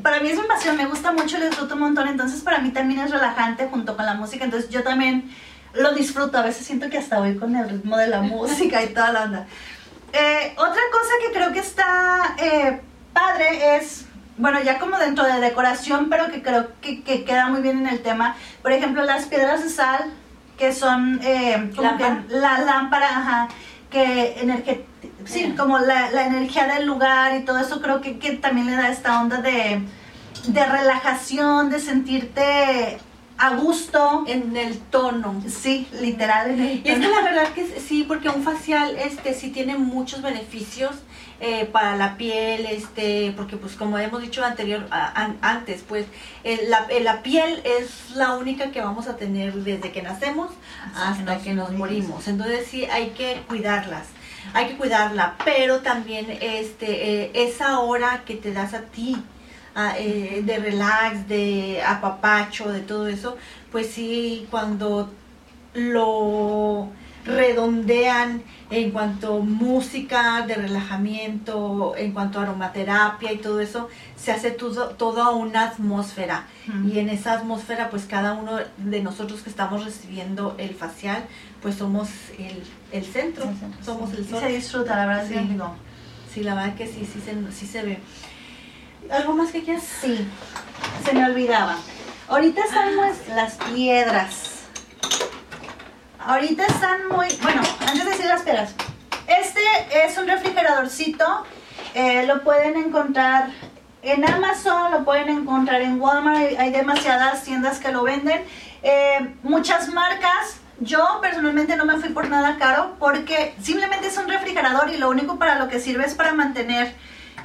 Speaker 1: Para mí es mi pasión, me gusta mucho, lo disfruto un montón. Entonces, para mí también es relajante junto con la música. Entonces, yo también lo disfruto. A veces siento que hasta voy con el ritmo de la música y toda la onda. Eh, otra cosa que creo que está eh, padre es, bueno, ya como dentro de decoración, pero que creo que, que queda muy bien en el tema. Por ejemplo, las piedras de sal, que son eh, como que la lámpara, ajá, que energe- sí,
Speaker 2: Yeah.
Speaker 1: como la, la energía del lugar y todo eso, creo que, que también le da esta onda de, de relajación, de sentirte a gusto.
Speaker 2: En el tono.
Speaker 1: Sí, literal. en el
Speaker 2: Y es que la verdad que sí, porque un facial este sí tiene muchos beneficios eh, para la piel, este, porque pues como hemos dicho anterior, antes, pues la, la, piel es la única que vamos a tener desde que nacemos hasta, que nos, morimos. Entonces sí hay que cuidarlas hay que cuidarla, pero también este, eh, esa hora que te das a ti, eh, de relax, de apapacho, de todo eso, pues sí, cuando lo redondean en cuanto a música de relajamiento, en cuanto a aromaterapia y todo eso, se hace todo, toda una atmósfera. Y en esa atmósfera, pues cada uno de nosotros que estamos recibiendo el facial, pues somos el, centro, somos el sol.
Speaker 1: se disfruta, la verdad,
Speaker 2: sí. Sí, la verdad que sí, sí se, sí se ve. ¿Algo más que quieras?
Speaker 1: Sí, se me olvidaba. Ahorita están las piedras. Ahorita están muy... Bueno, antes de decir las piedras. Este es un refrigeradorcito. Eh, lo pueden encontrar en Amazon, lo pueden encontrar en Walmart. Hay, demasiadas tiendas que lo venden. Eh, muchas marcas. Yo personalmente no me fui por nada caro porque simplemente es un refrigerador y lo único para lo que sirve es para mantener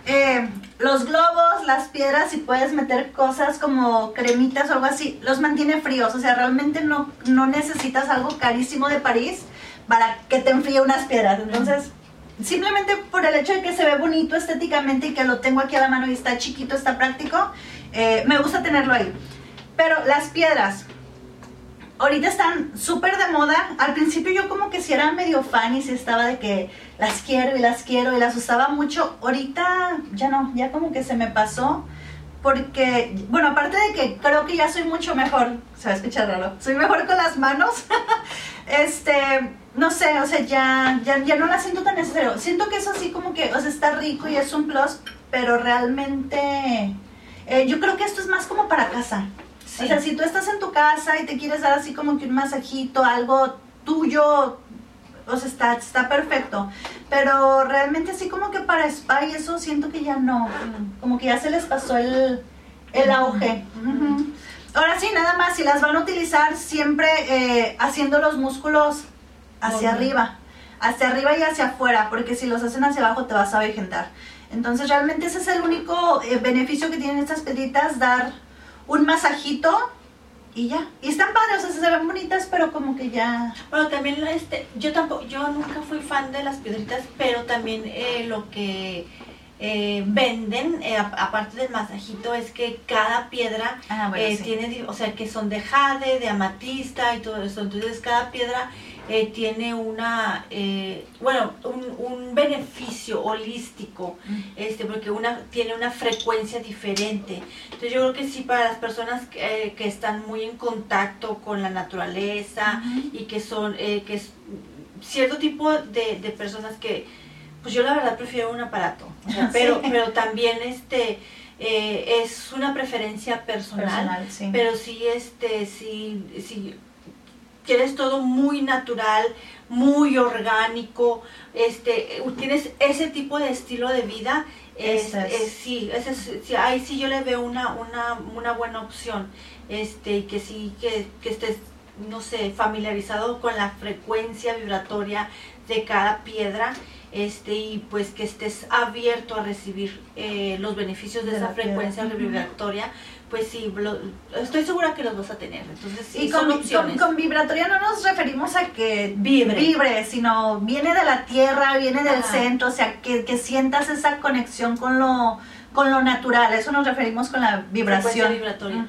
Speaker 1: eh, los globos, las piedras, si puedes meter cosas como cremitas o algo así, los mantiene fríos. O sea, realmente no, no necesitas algo carísimo de París para que te enfríe unas piedras. Entonces, simplemente por el hecho de que se ve bonito estéticamente y que lo tengo aquí a la mano y está chiquito, está práctico, eh, me gusta tenerlo ahí. Pero las piedras, ahorita están súper de moda. Al principio yo como que si era medio fan y si estaba de que las quiero y las quiero y las usaba mucho. Ahorita ya no, ya como que se me pasó. Porque, bueno, aparte de que creo que ya soy mucho mejor, se va a escuchar raro, soy mejor con las manos. este, no sé, o sea, ya, ya, ya no la siento tan necesario. Siento que eso así como que, o sea, está rico y es un plus, pero realmente eh, yo creo que esto es más como para casa. O sea, si tú estás en tu casa y te quieres dar así como que un masajito, algo tuyo, o sea, está, está perfecto. Pero realmente así como que para spa y eso siento que ya no, como que ya se les pasó el, el auge. Ahora sí, nada más, si las van a utilizar siempre eh, haciendo los músculos hacia arriba, hacia arriba y hacia afuera, porque si los hacen hacia abajo te vas a vegetar. Entonces realmente ese es el único eh, beneficio que tienen estas peditas, dar un masajito y ya. Y están padres, o sea, se ven bonitas, pero como que ya...
Speaker 2: Bueno, también este, yo tampoco, yo nunca fui fan de las piedritas, pero también eh, lo que eh, venden, eh, aparte del masajito, es que cada piedra ah, tiene, o sea, que son de jade, de amatista y todo eso. Entonces cada piedra eh, tiene una, eh, bueno, un, beneficio holístico, este, porque una tiene una frecuencia diferente. Entonces yo creo que sí para las personas que, eh, están muy en contacto con la naturaleza y que son, que es cierto tipo de, personas que, pues yo la verdad prefiero un aparato, pero, pero también este... es una preferencia personal, pero sí este sí, sí quieres todo muy natural, muy orgánico, este, tienes ese tipo de estilo de vida, este, sí, ese, ahí sí yo le veo una, una, una buena opción, este, que sí, que, que estés, no sé, familiarizado con la frecuencia vibratoria de cada piedra, este, y pues que estés abierto a recibir eh, los beneficios de, esa frecuencia vibratoria, pues sí, estoy segura que los vas a tener. Entonces, sí,
Speaker 1: y con, opciones. Con, vibratoria no nos referimos a que vibre, vibre sino viene de la tierra, viene del centro, o sea, que, que, sientas esa conexión con lo, con lo natural. Eso nos referimos con la vibración.
Speaker 2: vibratoria.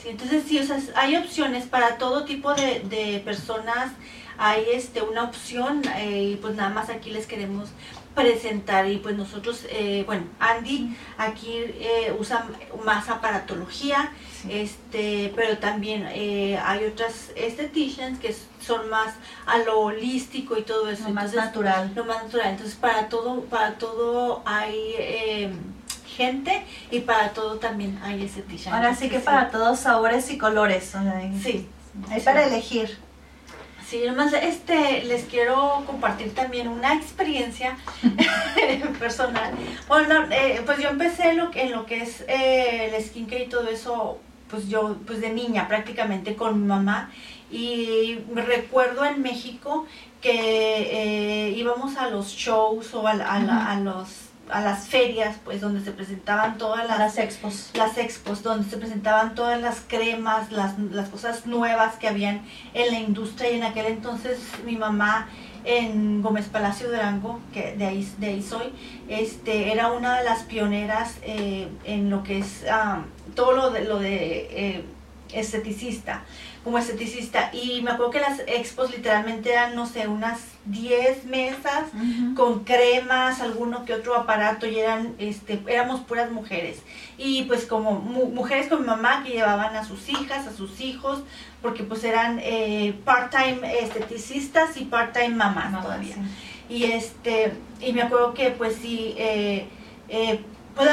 Speaker 2: sí, entonces, sí, o sea, hay opciones para todo tipo de, de personas. Hay este, una opción eh, y pues nada más aquí les queremos presentar y pues nosotros, eh, bueno, Andy aquí eh, usa más aparatología, este, pero también eh, hay otras estheticians que son más a lo holístico y todo eso.
Speaker 1: Lo más natural.
Speaker 2: Lo más natural. Entonces para todo, para todo hay em, gente y para todo también hay estheticians.
Speaker 1: Ahora sí que para todos sabores y colores.
Speaker 2: sí.
Speaker 1: Hay para elegir.
Speaker 2: Sí, nomás este, les quiero compartir también una experiencia personal. Bueno, eh, pues yo empecé lo, en lo que es eh, el skincare y todo eso, pues yo, pues de niña prácticamente con mi mamá. Y me recuerdo en México que eh, íbamos a los shows o a, los a las ferias, pues donde se presentaban todas las,
Speaker 1: Las expos.
Speaker 2: las expos, donde se presentaban todas las cremas, las, las cosas nuevas que habían en la industria y en aquel entonces mi mamá en Gómez Palacio Durango, que de ahí, de ahí soy, este, era una de las pioneras eh, en lo que es ah, todo lo de, lo de eh, esteticista, como esteticista. Y me acuerdo que las expos literalmente eran, no sé, unas 10 mesas con cremas, alguno que otro aparato y eran, este, éramos puras mujeres. Y pues como mu- mujeres con mi mamá que llevaban a sus hijas, a sus hijos, porque pues eran eh, part-time esteticistas y part-time mamás
Speaker 1: Mamás,
Speaker 2: todavía.
Speaker 1: sí.
Speaker 2: Y este, y me acuerdo que pues sí, eh, eh, pues,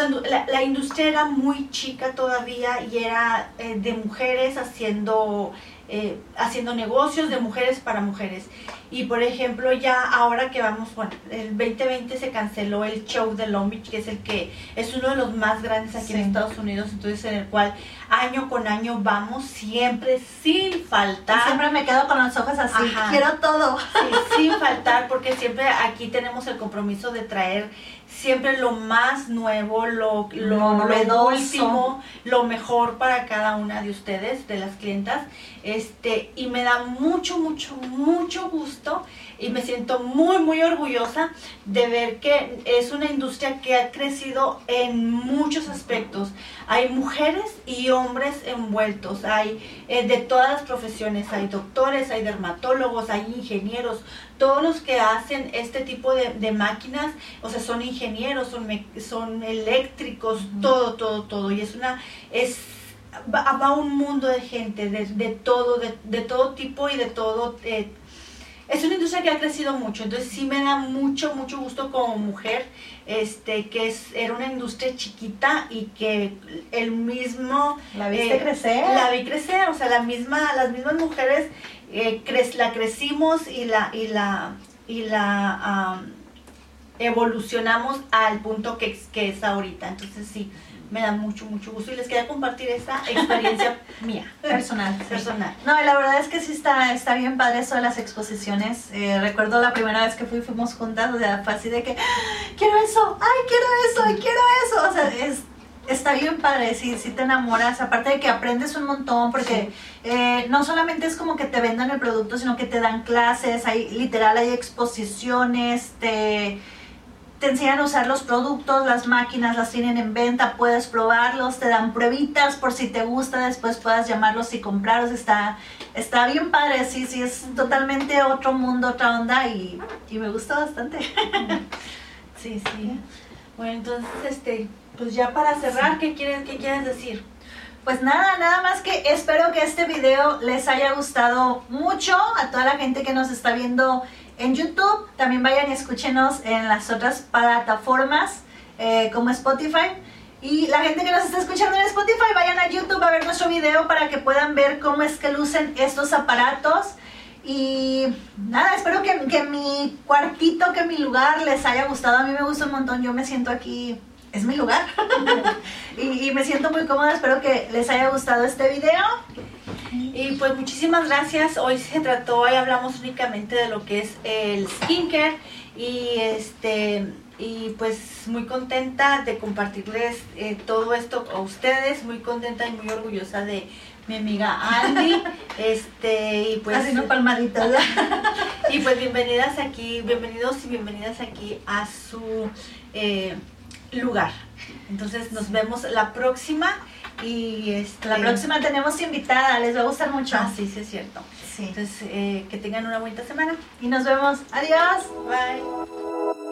Speaker 2: la, industria era muy chica todavía y era eh, de mujeres haciendo, eh, haciendo negocios de mujeres para mujeres. Y por ejemplo, ya ahora que vamos, bueno, el 2020 se canceló el show de Long Beach, que es el que es uno de los más grandes aquí en. Estados Unidos, entonces en el cual año con año vamos siempre sin
Speaker 1: Y
Speaker 2: faltar.
Speaker 1: siempre me quedo con los ojos así.
Speaker 2: Ajá.
Speaker 1: Quiero todo.
Speaker 2: Sí, sin faltar, porque siempre aquí tenemos el compromiso de traer siempre lo más nuevo, lo, lo,
Speaker 1: Lo
Speaker 2: último, lo mejor para cada una de ustedes, de las clientas. Este, y me da mucho, mucho, mucho gusto y me siento muy, muy orgullosa de ver que es una industria que ha crecido en muchos aspectos. Hay mujeres y hombres envueltos, hay eh, de todas las profesiones, hay doctores, hay dermatólogos, hay ingenieros, todos los que hacen este tipo de, de máquinas, o sea, son ingenieros, son, me- son eléctricos, todo, todo, todo. Y es una, es, va, va un mundo de gente, de, de todo, de, de todo tipo y de todo. eh, es una industria que ha crecido mucho, entonces sí me da mucho, mucho gusto como mujer, este, que es, era una industria chiquita y que el mismo
Speaker 1: La viste
Speaker 2: eh,
Speaker 1: crecer.
Speaker 2: la vi crecer, o sea, la misma, las mismas mujeres eh, cre- la crecimos y la, y la, y la am, evolucionamos al punto que, es- que es ahorita. Entonces sí, me da mucho, mucho gusto y les quería compartir esta experiencia mía,
Speaker 1: Personal. sí.
Speaker 2: personal.
Speaker 1: No, y la verdad es que sí está, está bien padre eso de las exposiciones. Eh, recuerdo la primera vez que fui, fuimos juntas, o sea, fue así de que, "Ah, quiero eso, ay, quiero eso, ay, quiero eso. O sea, es, está bien padre, sí, sí te enamoras. Aparte de que aprendes un montón, porque eh, no solamente es como que te vendan el producto, sino que te dan clases, hay literal, hay exposiciones, te te enseñan a usar los productos, las máquinas las tienen en venta, puedes probarlos, te dan pruebitas por si te gusta, después puedas llamarlos y comprarlos, está, está bien padre, sí, sí, es totalmente otro mundo, otra onda y, y me gusta bastante.
Speaker 2: Sí, sí. Bueno, entonces, este, pues ya para cerrar, ¿qué quieres, qué quieres decir?
Speaker 1: Pues nada, nada más que espero que este video les haya gustado mucho a toda la gente que nos está viendo en YouTube. También vayan y escúchenos en las otras plataformas eh, como Spotify. Y la gente que nos está escuchando en Spotify, vayan a YouTube a ver nuestro video para que puedan ver cómo es que lucen estos aparatos. Y nada, espero que, que mi cuartito, que mi lugar les haya gustado. A mí me gusta un montón, yo me siento aquí, es mi lugar. y, y me siento muy cómoda, espero que les haya gustado este video.
Speaker 2: Y pues muchísimas gracias. Hoy se trató, hoy hablamos únicamente de lo que es el skincare y este y pues muy contenta de compartirles eh, todo esto a ustedes, muy contenta y muy orgullosa de mi amiga Andy. este y pues
Speaker 1: Haciendo palmaditas.
Speaker 2: y pues bienvenidas aquí, bienvenidos y bienvenidas aquí a su eh, lugar. Entonces nos vemos la próxima y este,
Speaker 1: La próxima tenemos invitada, les va a gustar mucho.
Speaker 2: Ah, sí, sí es cierto.
Speaker 1: Sí.
Speaker 2: Entonces, eh, que tengan una bonita semana.
Speaker 1: Y nos vemos. Adiós.
Speaker 2: Bye.